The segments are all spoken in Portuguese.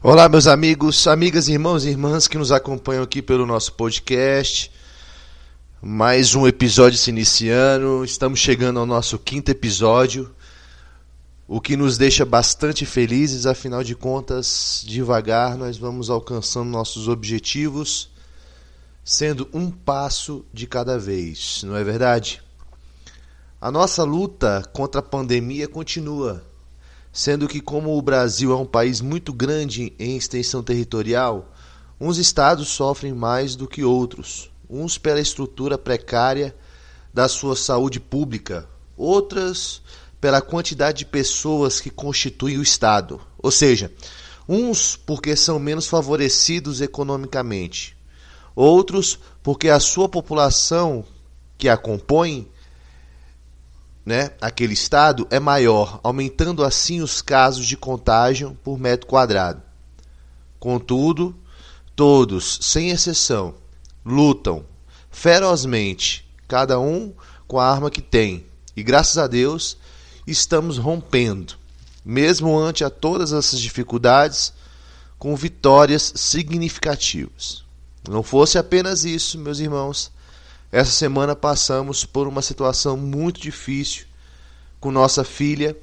Olá, meus amigos, amigas, irmãos e irmãs que nos acompanham aqui pelo nosso podcast. Mais um episódio se iniciando, estamos chegando ao nosso quinto episódio, o que nos deixa bastante felizes, afinal de contas, devagar nós vamos alcançando nossos objetivos, sendo um passo de cada vez, não é verdade? A nossa luta contra a pandemia continua sendo que, como o Brasil é um país muito grande em extensão territorial, uns estados sofrem mais do que outros, uns pela estrutura precária da sua saúde pública, outras pela quantidade de pessoas que constituem o estado, ou seja, uns porque são menos favorecidos economicamente, outros porque a sua população que a compõe né, aquele estado é maior, aumentando assim os casos de contágio por metro quadrado. Contudo, todos, sem exceção, lutam ferozmente, cada um com a arma que tem, e graças a Deus estamos rompendo, mesmo ante a todas essas dificuldades, com vitórias significativas. Não fosse apenas isso, meus irmãos, essa semana passamos por uma situação muito difícil com nossa filha,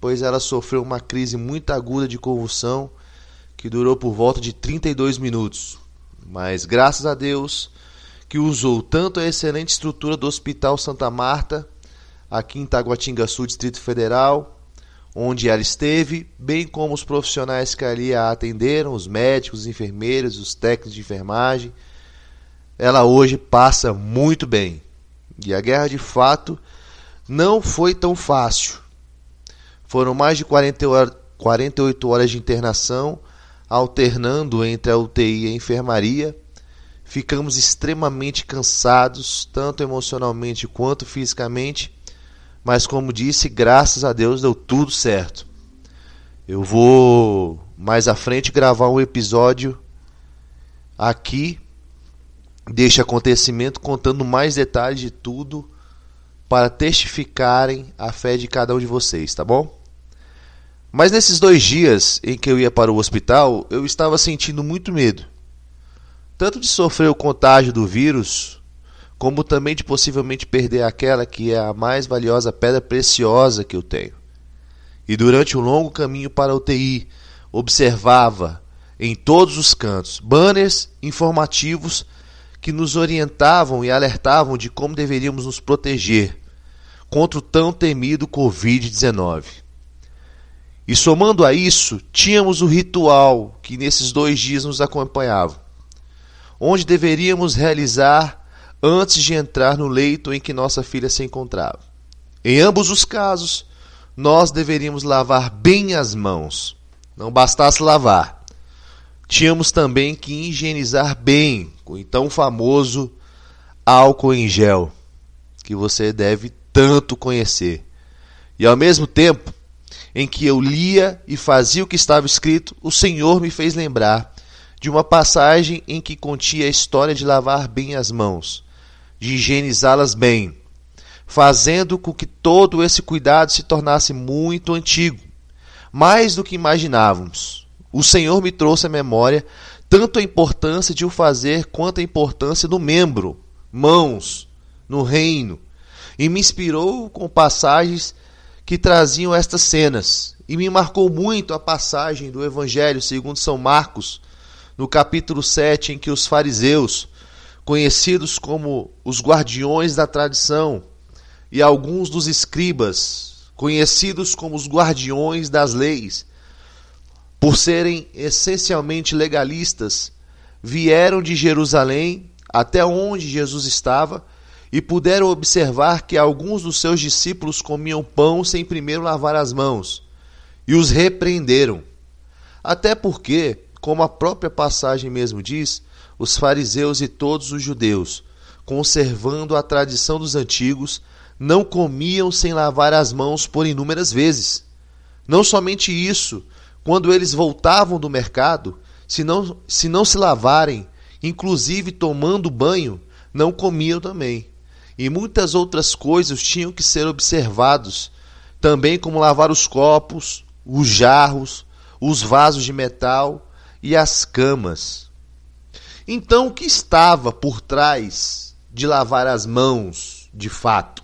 pois ela sofreu uma crise muito aguda de convulsão que durou por volta de 32 minutos. Mas graças a Deus que usou tanto a excelente estrutura do Hospital Santa Marta, aqui em Taguatinga Distrito Federal, onde ela esteve, bem como os profissionais que ali a atenderam, os médicos, os enfermeiros, os técnicos de enfermagem, ela hoje passa muito bem. E a guerra de fato não foi tão fácil. Foram mais de 48 horas de internação, alternando entre a UTI e a enfermaria. Ficamos extremamente cansados, tanto emocionalmente quanto fisicamente, mas como disse, graças a Deus deu tudo certo. Eu vou mais à frente gravar um episódio aqui deste acontecimento contando mais detalhes de tudo para testificarem a fé de cada um de vocês, tá bom? Mas nesses dois dias em que eu ia para o hospital, eu estava sentindo muito medo. Tanto de sofrer o contágio do vírus, como também de possivelmente perder aquela que é a mais valiosa pedra preciosa que eu tenho. E durante um longo caminho para a UTI, observava em todos os cantos banners informativos que nos orientavam e alertavam de como deveríamos nos proteger contra o tão temido Covid-19. E somando a isso, tínhamos o ritual que nesses dois dias nos acompanhava, onde deveríamos realizar antes de entrar no leito em que nossa filha se encontrava. Em ambos os casos, nós deveríamos lavar bem as mãos. Não bastasse lavar, tínhamos também que higienizar bem com o então famoso álcool em gel, que você deve tanto conhecer. E ao mesmo tempo em que eu lia e fazia o que estava escrito, o Senhor me fez lembrar de uma passagem em que continha a história de lavar bem as mãos, de higienizá-las bem, fazendo com que todo esse cuidado se tornasse muito antigo, mais do que imaginávamos. O Senhor me trouxe à memória tanto a importância de o fazer quanto a importância do membro, mãos, no reino, e me inspirou com passagens que traziam estas cenas. E me marcou muito a passagem do Evangelho segundo São Marcos, no capítulo 7, em que os fariseus, conhecidos como os guardiões da tradição, e alguns dos escribas, conhecidos como os guardiões das leis, por serem essencialmente legalistas, vieram de Jerusalém até onde Jesus estava e puderam observar que alguns dos seus discípulos comiam pão sem primeiro lavar as mãos, e os repreenderam. Até porque, como a própria passagem mesmo diz, os fariseus e todos os judeus, conservando a tradição dos antigos, não comiam sem lavar as mãos por inúmeras vezes. Não somente isso, quando eles voltavam do mercado, se não se, não se lavarem, inclusive tomando banho, não comiam também. E muitas outras coisas tinham que ser observados, também como lavar os copos, os jarros, os vasos de metal, e as camas. Então, o que estava por trás de lavar as mãos, de fato?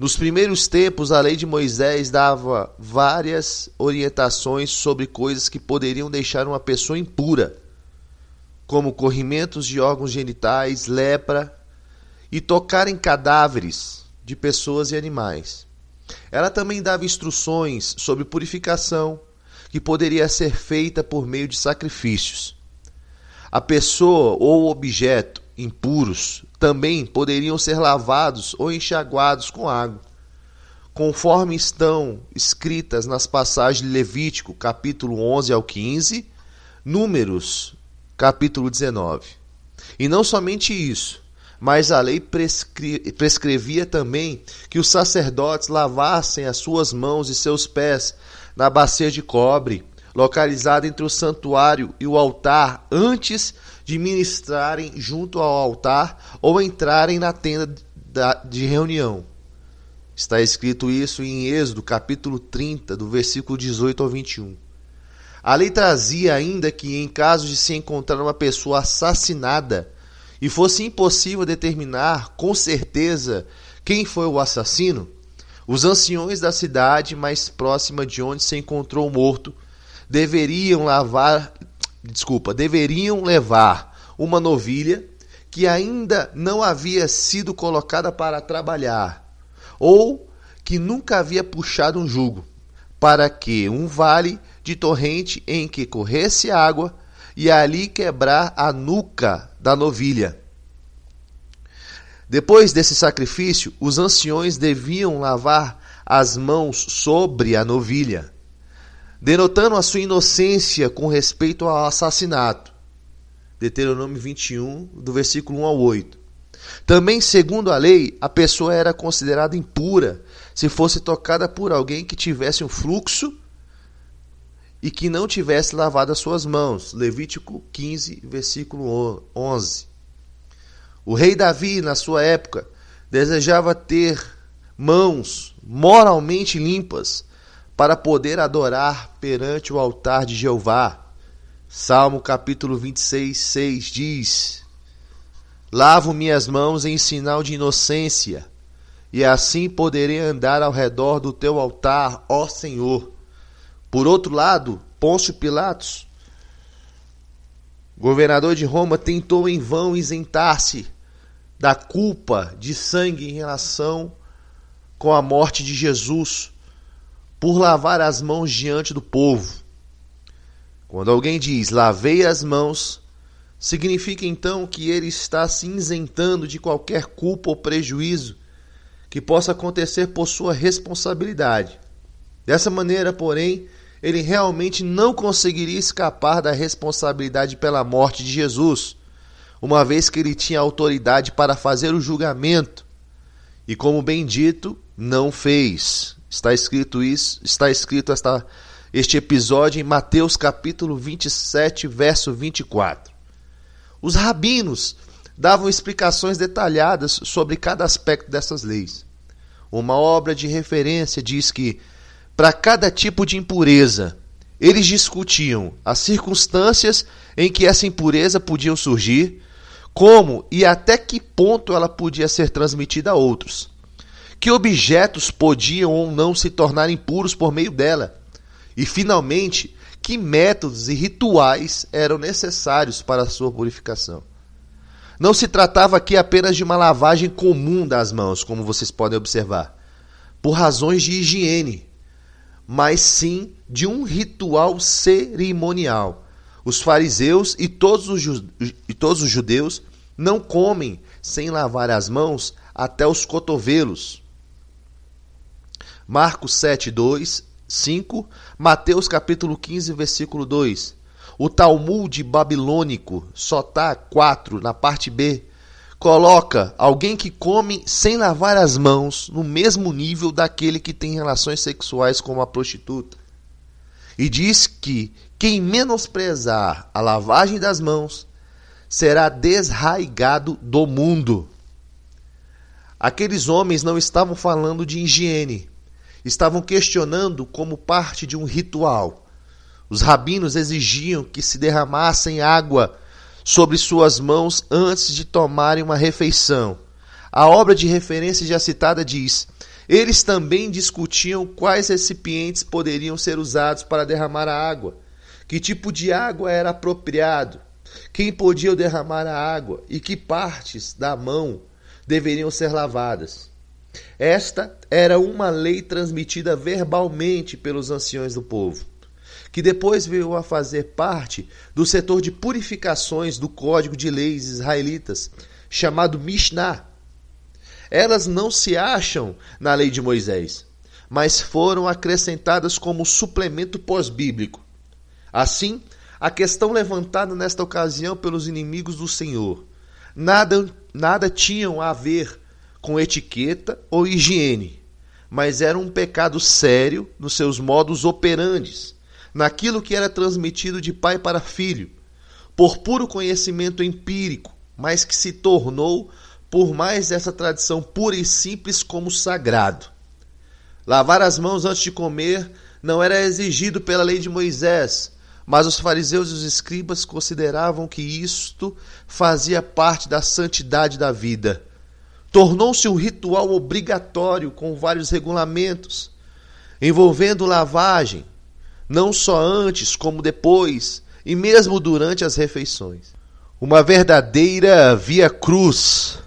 Nos primeiros tempos, a lei de Moisés dava várias orientações sobre coisas que poderiam deixar uma pessoa impura, como corrimentos de órgãos genitais, lepra e tocar em cadáveres de pessoas e animais. Ela também dava instruções sobre purificação, que poderia ser feita por meio de sacrifícios. A pessoa ou objeto impuros também poderiam ser lavados ou enxaguados com água, conforme estão escritas nas passagens de Levítico, capítulo 11 ao 15, Números, capítulo 19. E não somente isso, mas a lei prescrevia também que os sacerdotes lavassem as suas mãos e seus pés na bacia de cobre, localizada entre o santuário e o altar, antes de ministrarem junto ao altar ou entrarem na tenda de reunião. Está escrito isso em Êxodo, capítulo 30, do versículo 18 ao 21. A lei trazia ainda que, em caso de se encontrar uma pessoa assassinada e fosse impossível determinar com certeza quem foi o assassino, os anciões da cidade mais próxima de onde se encontrou o morto deveriam lavar desculpa, deveriam levar uma novilha que ainda não havia sido colocada para trabalhar, ou que nunca havia puxado um jugo, para que um vale de torrente em que corresse água e ali quebrar a nuca da novilha. Depois desse sacrifício, os anciões deviam lavar as mãos sobre a novilha denotando a sua inocência com respeito ao assassinato. Deuteronômio 21, do versículo 1 ao 8. Também, segundo a lei, a pessoa era considerada impura se fosse tocada por alguém que tivesse um fluxo e que não tivesse lavado as suas mãos. Levítico 15, versículo 11. O rei Davi, na sua época, desejava ter mãos moralmente limpas para poder adorar perante o altar de Jeová. Salmo capítulo 26, 6 diz: Lavo minhas mãos em sinal de inocência, e assim poderei andar ao redor do teu altar, ó Senhor. Por outro lado, Pôncio Pilatos, governador de Roma, tentou em vão isentar-se da culpa de sangue em relação com a morte de Jesus por lavar as mãos diante do povo. Quando alguém diz lavei as mãos, significa então que ele está se isentando de qualquer culpa ou prejuízo que possa acontecer por sua responsabilidade. Dessa maneira, porém, ele realmente não conseguiria escapar da responsabilidade pela morte de Jesus, uma vez que ele tinha autoridade para fazer o julgamento e, como bem dito, não fez. Está escrito isso, está escrito esta, este episódio em Mateus capítulo 27, verso 24. Os rabinos davam explicações detalhadas sobre cada aspecto dessas leis. Uma obra de referência diz que, para cada tipo de impureza, eles discutiam as circunstâncias em que essa impureza podia surgir, como e até que ponto ela podia ser transmitida a outros que objetos podiam ou não se tornar impuros por meio dela, e, finalmente, que métodos e rituais eram necessários para a sua purificação. Não se tratava aqui apenas de uma lavagem comum das mãos, como vocês podem observar, por razões de higiene, mas sim de um ritual cerimonial. Os fariseus e todos os, e todos os judeus não comem sem lavar as mãos até os cotovelos. Marcos 7, 2, 5, Mateus capítulo 15, versículo 2. O Talmud babilônico, Sotá 4, na parte B, coloca alguém que come sem lavar as mãos no mesmo nível daquele que tem relações sexuais com uma prostituta. E diz que quem menosprezar a lavagem das mãos será desraigado do mundo. Aqueles homens não estavam falando de higiene, estavam questionando como parte de um ritual. Os rabinos exigiam que se derramassem água sobre suas mãos antes de tomarem uma refeição. A obra de referência já citada diz: eles também discutiam quais recipientes poderiam ser usados para derramar a água, que tipo de água era apropriado, quem podia derramar a água e que partes da mão deveriam ser lavadas. Esta era uma lei transmitida verbalmente pelos anciões do povo, que depois veio a fazer parte do setor de purificações do Código de Leis israelitas, chamado Mishnah. Elas não se acham na lei de Moisés, mas foram acrescentadas como suplemento pós-bíblico. Assim, a questão levantada nesta ocasião pelos inimigos do Senhor nada, nada tinham a ver com etiqueta ou higiene, mas era um pecado sério nos seus modos operantes, naquilo que era transmitido de pai para filho, por puro conhecimento empírico, mas que se tornou, por mais essa tradição pura e simples, como sagrado. Lavar as mãos antes de comer não era exigido pela lei de Moisés, mas os fariseus e os escribas consideravam que isto fazia parte da santidade da vida. Tornou-se um ritual obrigatório com vários regulamentos, envolvendo lavagem, não só antes como depois e mesmo durante as refeições. Uma verdadeira via cruz.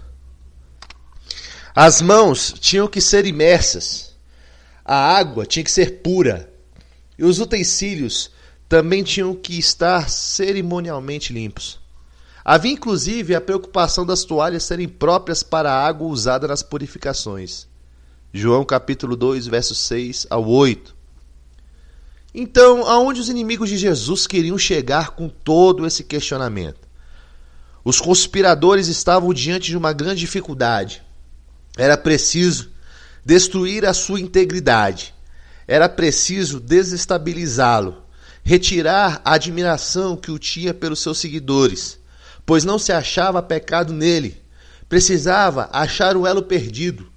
As mãos tinham que ser imersas, a água tinha que ser pura, e os utensílios também tinham que estar cerimonialmente limpos. Havia inclusive a preocupação das toalhas serem próprias para a água usada nas purificações. João capítulo 2, versos 6 ao 8. Então, aonde os inimigos de Jesus queriam chegar com todo esse questionamento? Os conspiradores estavam diante de uma grande dificuldade. Era preciso destruir a sua integridade. Era preciso desestabilizá-lo retirar a admiração que o tinha pelos seus seguidores, pois não se achava pecado nele. Precisava achar o elo perdido.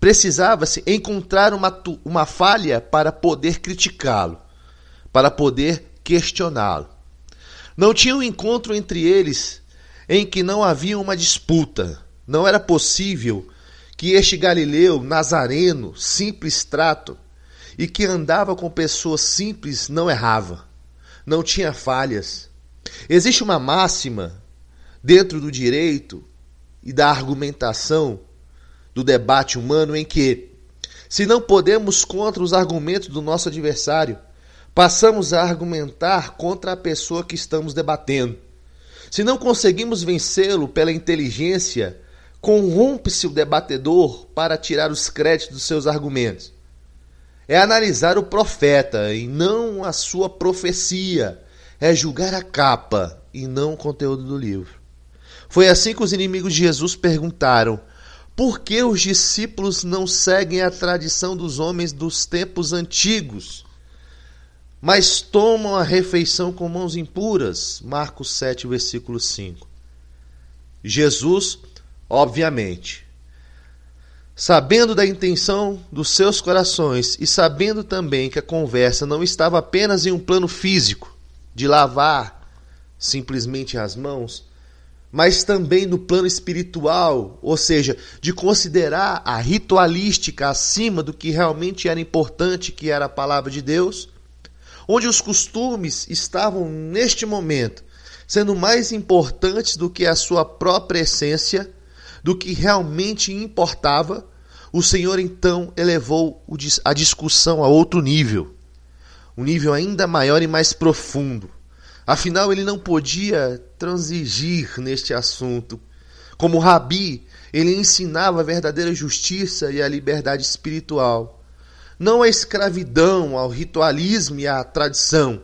Precisava-se encontrar uma, uma falha para poder criticá-lo, para poder questioná-lo. Não tinha um encontro entre eles em que não havia uma disputa. Não era possível que este Galileu, Nazareno, simples trato, e que andava com pessoas simples não errava, não tinha falhas. Existe uma máxima dentro do direito e da argumentação do debate humano em que, se não podemos contra os argumentos do nosso adversário, passamos a argumentar contra a pessoa que estamos debatendo. Se não conseguimos vencê-lo pela inteligência, corrompe-se o debatedor para tirar os créditos dos seus argumentos é analisar o profeta e não a sua profecia, é julgar a capa e não o conteúdo do livro. Foi assim que os inimigos de Jesus perguntaram: por que os discípulos não seguem a tradição dos homens dos tempos antigos, mas tomam a refeição com mãos impuras? Marcos 7, versículo 5. Jesus, obviamente, Sabendo da intenção dos seus corações e sabendo também que a conversa não estava apenas em um plano físico, de lavar simplesmente as mãos, mas também no plano espiritual, ou seja, de considerar a ritualística acima do que realmente era importante, que era a palavra de Deus, onde os costumes estavam neste momento sendo mais importantes do que a sua própria essência do que realmente importava, o Senhor então elevou a discussão a outro nível, um nível ainda maior e mais profundo. Afinal, ele não podia transigir neste assunto. Como rabi, ele ensinava a verdadeira justiça e a liberdade espiritual, não a escravidão, ao ritualismo e à tradição,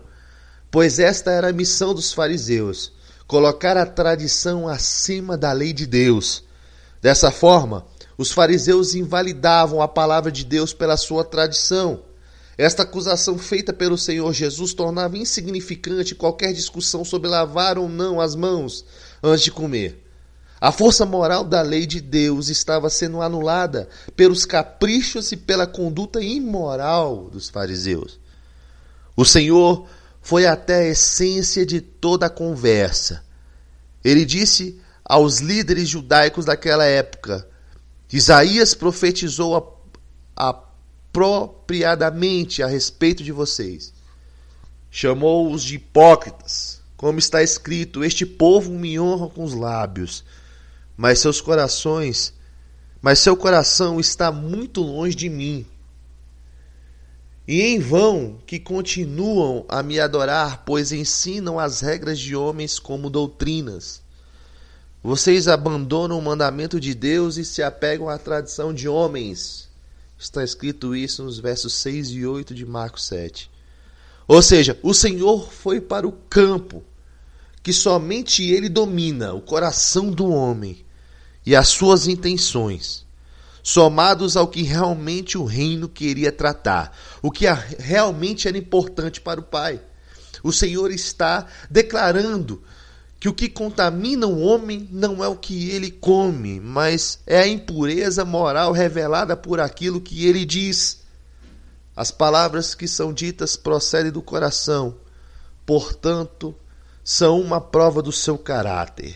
pois esta era a missão dos fariseus: colocar a tradição acima da lei de Deus Dessa forma, os fariseus invalidavam a palavra de Deus pela sua tradição. Esta acusação feita pelo Senhor Jesus tornava insignificante qualquer discussão sobre lavar ou não as mãos antes de comer. A força moral da lei de Deus estava sendo anulada pelos caprichos e pela conduta imoral dos fariseus. O Senhor foi até a essência de toda a conversa. Ele disse aos líderes judaicos daquela época: Isaías profetizou apropriadamente a respeito de vocês. Chamou-os de hipócritas, como está escrito: Este povo me honra com os lábios, mas seus corações, mas seu coração está muito longe de mim. E em vão que continuam a me adorar, pois ensinam as regras de homens como doutrinas. Vocês abandonam o mandamento de Deus e se apegam à tradição de homens. Está escrito isso nos versos 6 e 8 de Marcos 7. Ou seja, o Senhor foi para o campo que somente ele domina, o coração do homem e as suas intenções somados ao que realmente o reino queria tratar, o que realmente era importante para o Pai. O Senhor está declarando que o que contamina o homem não é o que ele come, mas é a impureza moral revelada por aquilo que ele diz. As palavras que são ditas procedem do coração, portanto, são uma prova do seu caráter.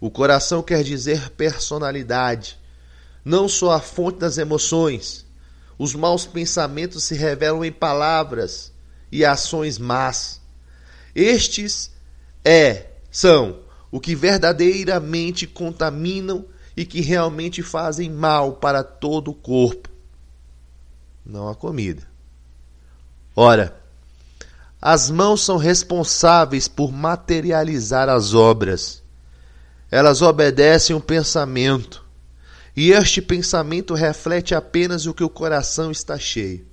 O coração quer dizer personalidade, não só a fonte das emoções. Os maus pensamentos se revelam em palavras e ações más. Estes é, são o que verdadeiramente contaminam e que realmente fazem mal para todo o corpo, não a comida. Ora, as mãos são responsáveis por materializar as obras. Elas obedecem o pensamento e este pensamento reflete apenas o que o coração está cheio.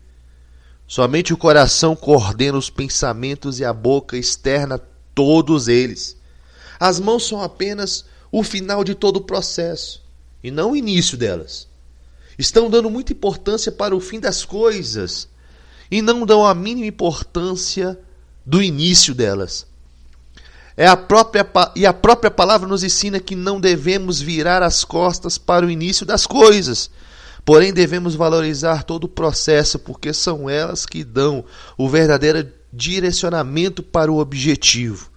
Somente o coração coordena os pensamentos e a boca externa todos eles. As mãos são apenas o final de todo o processo e não o início delas. Estão dando muita importância para o fim das coisas e não dão a mínima importância do início delas. É a própria, e a própria palavra nos ensina que não devemos virar as costas para o início das coisas. Porém, devemos valorizar todo o processo, porque são elas que dão o verdadeiro direcionamento para o objetivo.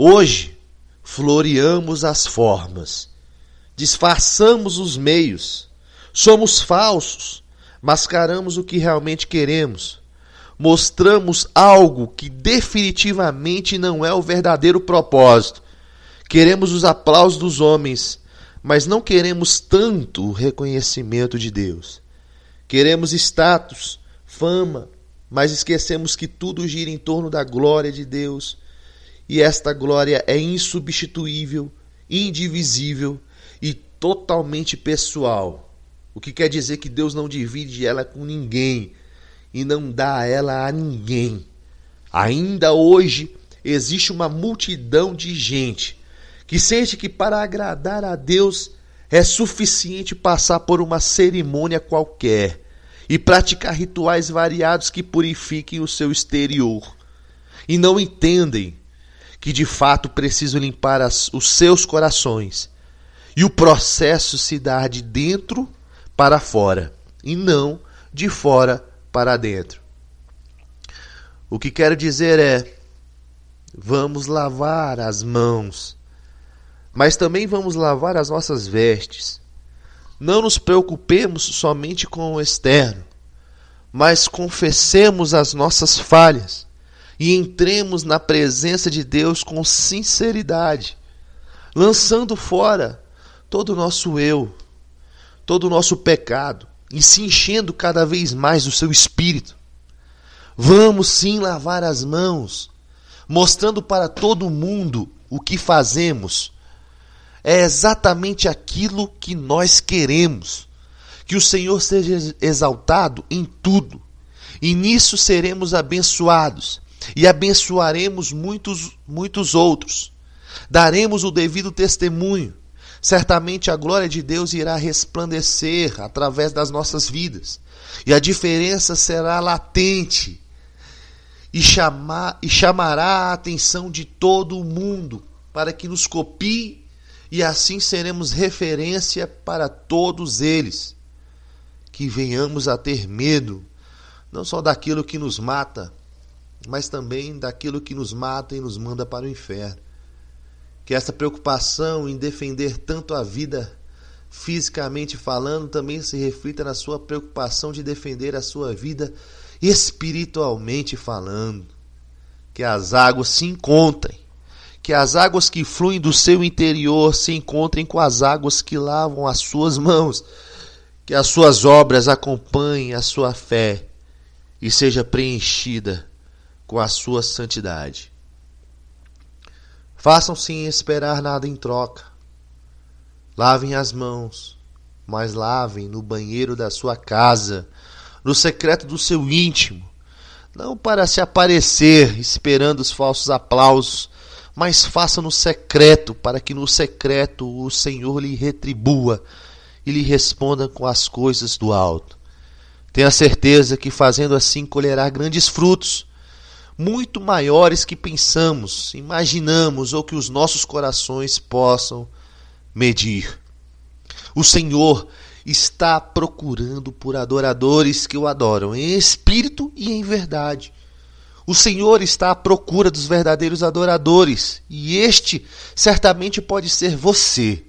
Hoje, floreamos as formas, disfarçamos os meios, somos falsos, mascaramos o que realmente queremos mostramos algo que definitivamente não é o verdadeiro propósito. Queremos os aplausos dos homens, mas não queremos tanto o reconhecimento de Deus. Queremos status, fama, mas esquecemos que tudo gira em torno da glória de Deus. E esta glória é insubstituível, indivisível e totalmente pessoal. O que quer dizer que Deus não divide ela com ninguém e não dá ela a ninguém. Ainda hoje existe uma multidão de gente que sente que para agradar a Deus é suficiente passar por uma cerimônia qualquer e praticar rituais variados que purifiquem o seu exterior. E não entendem que de fato precisam limpar as, os seus corações. E o processo se dá de dentro para fora e não de fora para dentro. O que quero dizer é: vamos lavar as mãos, mas também vamos lavar as nossas vestes. Não nos preocupemos somente com o externo, mas confessemos as nossas falhas e entremos na presença de Deus com sinceridade, lançando fora todo o nosso eu, todo o nosso pecado, e se enchendo cada vez mais do seu espírito. Vamos sim lavar as mãos, mostrando para todo mundo o que fazemos. É exatamente aquilo que nós queremos. Que o Senhor seja exaltado em tudo, e nisso seremos abençoados, e abençoaremos muitos, muitos outros. Daremos o devido testemunho certamente a glória de Deus irá resplandecer através das nossas vidas. E a diferença será latente e, chamar, e chamará a atenção de todo o mundo para que nos copie e assim seremos referência para todos eles. Que venhamos a ter medo, não só daquilo que nos mata, mas também daquilo que nos mata e nos manda para o inferno. Que essa preocupação em defender tanto a vida fisicamente falando também se reflita na sua preocupação de defender a sua vida espiritualmente falando. Que as águas se encontrem, que as águas que fluem do seu interior se encontrem com as águas que lavam as suas mãos, que as suas obras acompanhem a sua fé e seja preenchida com a sua santidade. Façam sem esperar nada em troca. Lavem as mãos, mas lavem no banheiro da sua casa, no secreto do seu íntimo, não para se aparecer esperando os falsos aplausos, mas faça no secreto, para que no secreto o Senhor lhe retribua e lhe responda com as coisas do alto. Tenha certeza que fazendo assim colherá grandes frutos, muito maiores que pensamos, imaginamos ou que os nossos corações possam medir. O Senhor está procurando por adoradores que o adoram em espírito e em verdade. O Senhor está à procura dos verdadeiros adoradores, e este certamente pode ser você.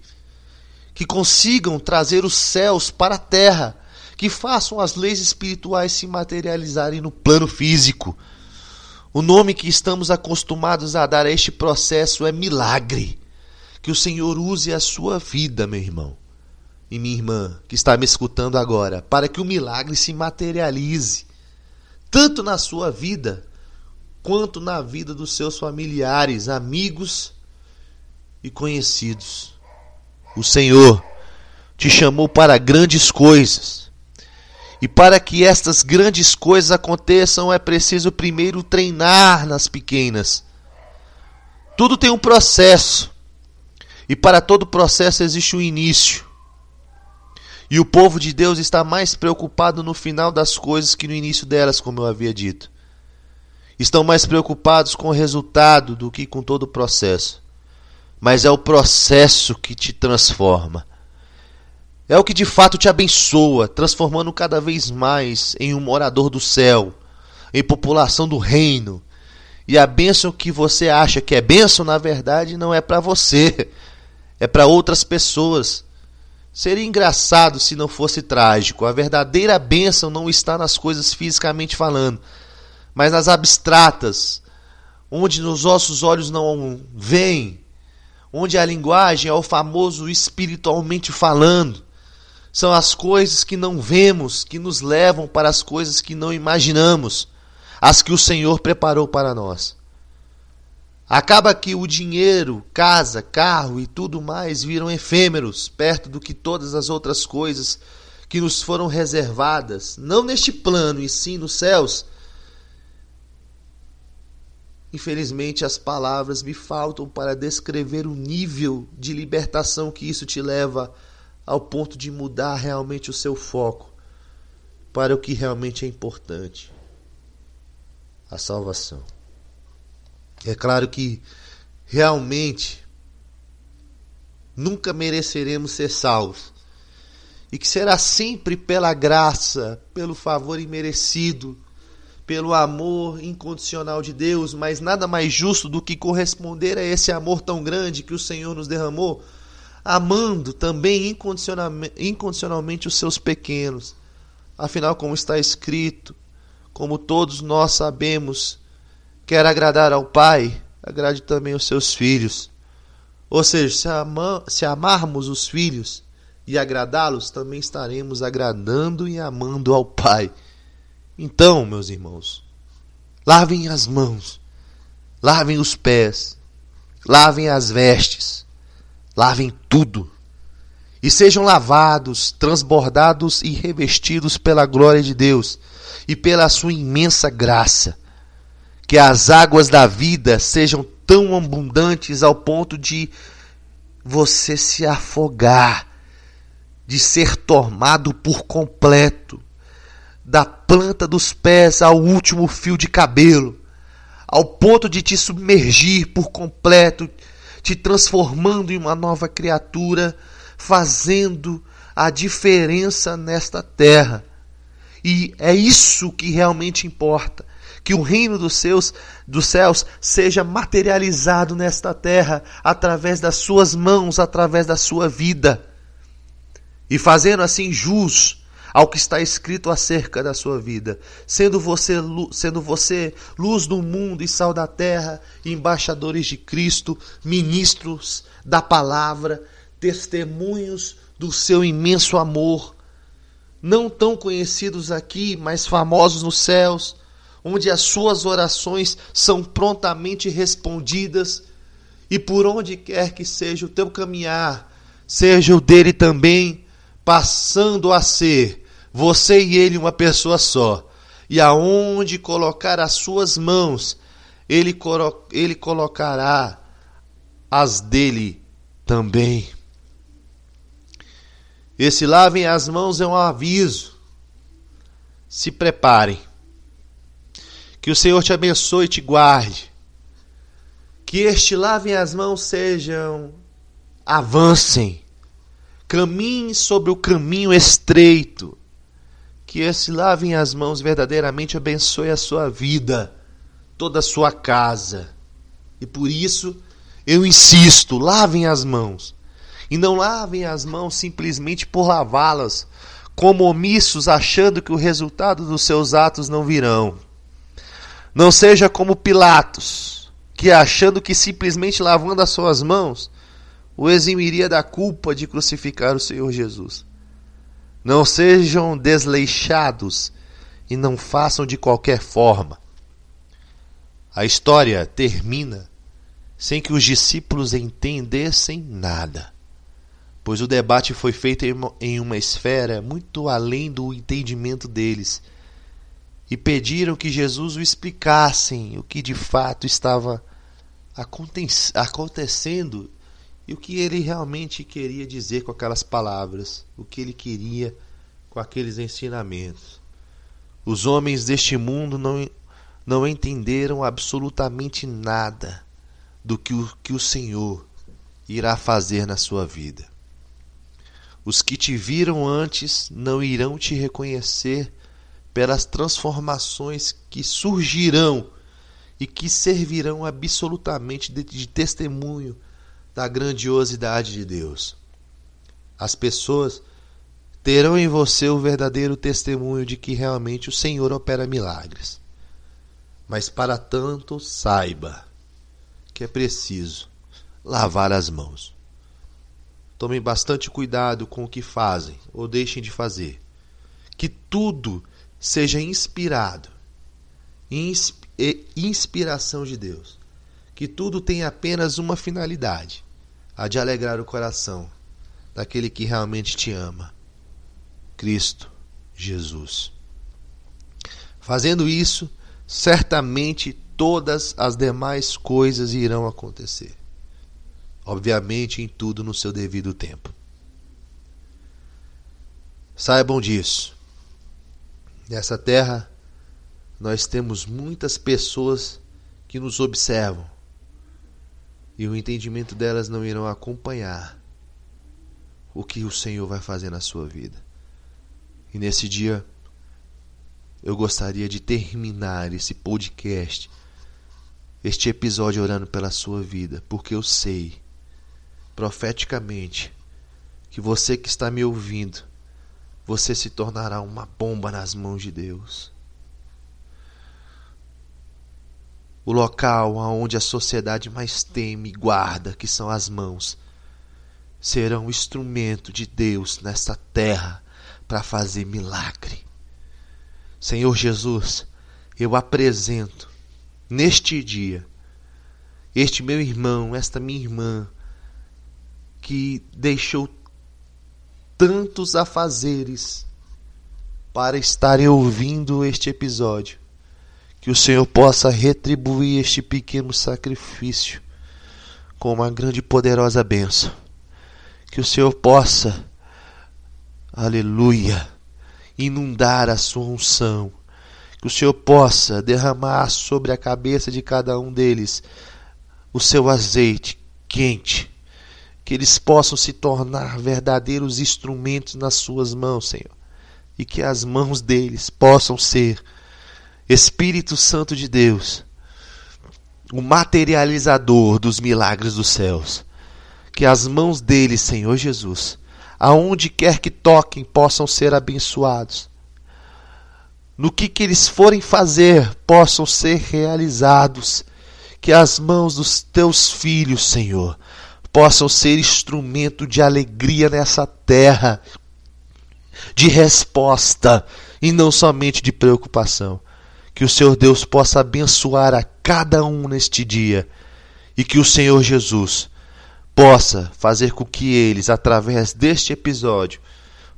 Que consigam trazer os céus para a terra, que façam as leis espirituais se materializarem no plano físico. O nome que estamos acostumados a dar a este processo é milagre. Que o Senhor use a sua vida, meu irmão e minha irmã que está me escutando agora, para que o milagre se materialize, tanto na sua vida, quanto na vida dos seus familiares, amigos e conhecidos. O Senhor te chamou para grandes coisas. E para que estas grandes coisas aconteçam, é preciso primeiro treinar nas pequenas. Tudo tem um processo. E para todo processo existe um início. E o povo de Deus está mais preocupado no final das coisas que no início delas, como eu havia dito. Estão mais preocupados com o resultado do que com todo o processo. Mas é o processo que te transforma. É o que de fato te abençoa, transformando cada vez mais em um morador do céu, em população do reino. E a bênção que você acha que é bênção, na verdade, não é para você, é para outras pessoas. Seria engraçado se não fosse trágico. A verdadeira bênção não está nas coisas fisicamente falando, mas nas abstratas, onde nos nossos olhos não veem, onde a linguagem é o famoso espiritualmente falando. São as coisas que não vemos que nos levam para as coisas que não imaginamos, as que o Senhor preparou para nós. Acaba que o dinheiro, casa, carro e tudo mais viram efêmeros perto do que todas as outras coisas que nos foram reservadas, não neste plano e sim nos céus. Infelizmente, as palavras me faltam para descrever o nível de libertação que isso te leva ao ponto de mudar realmente o seu foco para o que realmente é importante a salvação. É claro que realmente nunca mereceremos ser salvos. E que será sempre pela graça, pelo favor imerecido, pelo amor incondicional de Deus, mas nada mais justo do que corresponder a esse amor tão grande que o Senhor nos derramou, amando também incondicionalmente, os seus pequenos. Afinal, como está escrito, como todos nós sabemos, quer agradar ao Pai, agrade também os seus filhos. Ou seja, se, ama, se amarmos os filhos e agradá-los, também estaremos agradando e amando ao Pai. Então, meus irmãos, lavem as mãos, lavem os pés, lavem as vestes, lavem tudo. E sejam lavados, transbordados e revestidos pela glória de Deus e pela sua imensa graça que as águas da vida sejam tão abundantes ao ponto de você se afogar, de ser tomado por completo, da planta dos pés ao último fio de cabelo, ao ponto de te submergir por completo, te transformando em uma nova criatura, fazendo a diferença nesta terra. E é isso que realmente importa que o reino dos seus dos céus seja materializado nesta terra através das suas mãos, através da sua vida. E fazendo assim jus ao que está escrito acerca da sua vida, sendo você, sendo você luz do mundo e sal da terra, embaixadores de Cristo, ministros da palavra, testemunhos do seu imenso amor, não tão conhecidos aqui, mas famosos nos céus, onde as suas orações são prontamente respondidas, e por onde quer que seja o teu caminhar, seja o dele também, passando a ser você e ele uma pessoa só. E aonde colocar as suas mãos, ele, ele colocará as dele também. Esse lavem as mãos é um aviso. Se preparem. Que o Senhor te abençoe e te guarde. Que este lavem as mãos sejam avancem. Caminhe sobre o caminho estreito. Que esse lavem as mãos verdadeiramente abençoe a sua vida, toda a sua casa. E por isso eu insisto, lavem as mãos. E não lavem as mãos simplesmente por lavá-las, como omissos achando que o resultado dos seus atos não virão. Não seja como Pilatos, que achando que simplesmente lavando as suas mãos o eximiria da culpa de crucificar o Senhor Jesus. Não sejam desleixados e não façam de qualquer forma. A história termina sem que os discípulos entendessem nada pois o debate foi feito em uma esfera muito além do entendimento deles, e pediram que Jesus o explicassem o que de fato estava acontecendo e o que ele realmente queria dizer com aquelas palavras, o que ele queria com aqueles ensinamentos. Os homens deste mundo não, não entenderam absolutamente nada do que o, que o Senhor irá fazer na sua vida. Os que te viram antes não irão te reconhecer pelas transformações que surgirão e que servirão absolutamente de, de testemunho da grandiosidade de Deus. As pessoas terão em você o verdadeiro testemunho de que realmente o Senhor opera milagres. Mas para tanto, saiba que é preciso lavar as mãos. Tomem bastante cuidado com o que fazem ou deixem de fazer. Que tudo seja inspirado e inspiração de Deus. Que tudo tenha apenas uma finalidade: a de alegrar o coração daquele que realmente te ama, Cristo Jesus. Fazendo isso, certamente todas as demais coisas irão acontecer obviamente em tudo no seu devido tempo. Saibam disso. Nessa terra, nós temos muitas pessoas que nos observam e o entendimento delas não irão acompanhar o que o Senhor vai fazer na sua vida. E nesse dia, eu gostaria de terminar esse podcast, este episódio orando pela sua vida, porque eu sei profeticamente que você que está me ouvindo, você se tornará uma bomba nas mãos de Deus. O local onde a sociedade mais teme e guarda, que são as mãos, serão um instrumento de Deus nesta terra para fazer milagre. Senhor Jesus, eu apresento neste dia este meu irmão, esta minha irmã, que deixou tantos afazeres para estarem ouvindo este episódio. Que o Senhor possa retribuir este pequeno sacrifício com uma grande e poderosa bênção. Que o Senhor possa, aleluia, inundar a sua unção. Que o Senhor possa derramar sobre a cabeça de cada um deles o seu azeite quente que eles possam se tornar verdadeiros instrumentos nas suas mãos, Senhor, e que as mãos deles possam ser Espírito Santo de Deus, o materializador dos milagres dos céus, que as mãos dele, Senhor Jesus, aonde quer que toquem, possam ser abençoados. No que, que eles forem fazer, possam ser realizados. Que as mãos dos teus filhos, Senhor, possam ser instrumento de alegria nessa terra, de resposta e não somente de preocupação. Que o Senhor Deus possa abençoar a cada um neste dia. E que o Senhor Jesus possa fazer com que eles, através deste episódio,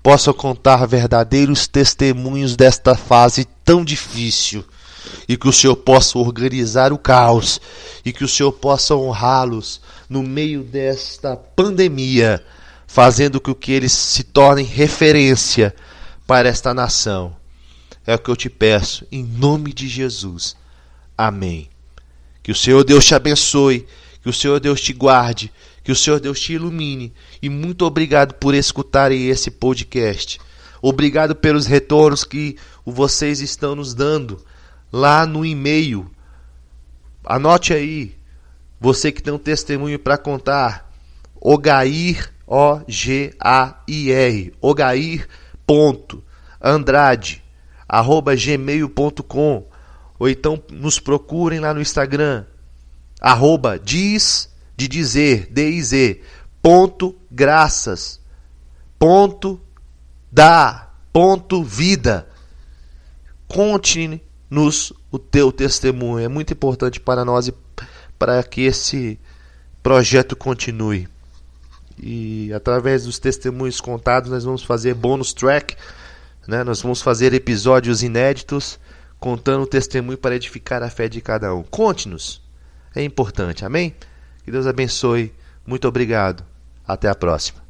possam contar verdadeiros testemunhos desta fase tão difícil. E que o Senhor possa organizar o caos. E que o Senhor possa honrá-los no meio desta pandemia, fazendo com que eles se tornem referência para esta nação. É o que eu te peço, em nome de Jesus. Amém. Que o Senhor Deus te abençoe, que o Senhor Deus te guarde, que o Senhor Deus te ilumine. E muito obrigado por escutarem esse podcast. Obrigado pelos retornos que vocês estão nos dando lá no e-mail. Anote aí, você que tem um testemunho para contar. Ogair, O-G-A-I-R, Ogair, ponto, Andrade, arroba gmail.com ou então nos procurem lá no Instagram, arroba diz, de dizer, D-I-Z, ponto, graças, ponto, dá, ponto, vida. Conte-nos o teu testemunho, é muito importante para nós e para que esse projeto continue. E através dos testemunhos contados, nós vamos fazer bônus track, né? nós vamos fazer episódios inéditos contando o testemunho para edificar a fé de cada um. Conte-nos, é importante, amém? Que Deus abençoe, muito obrigado, até a próxima.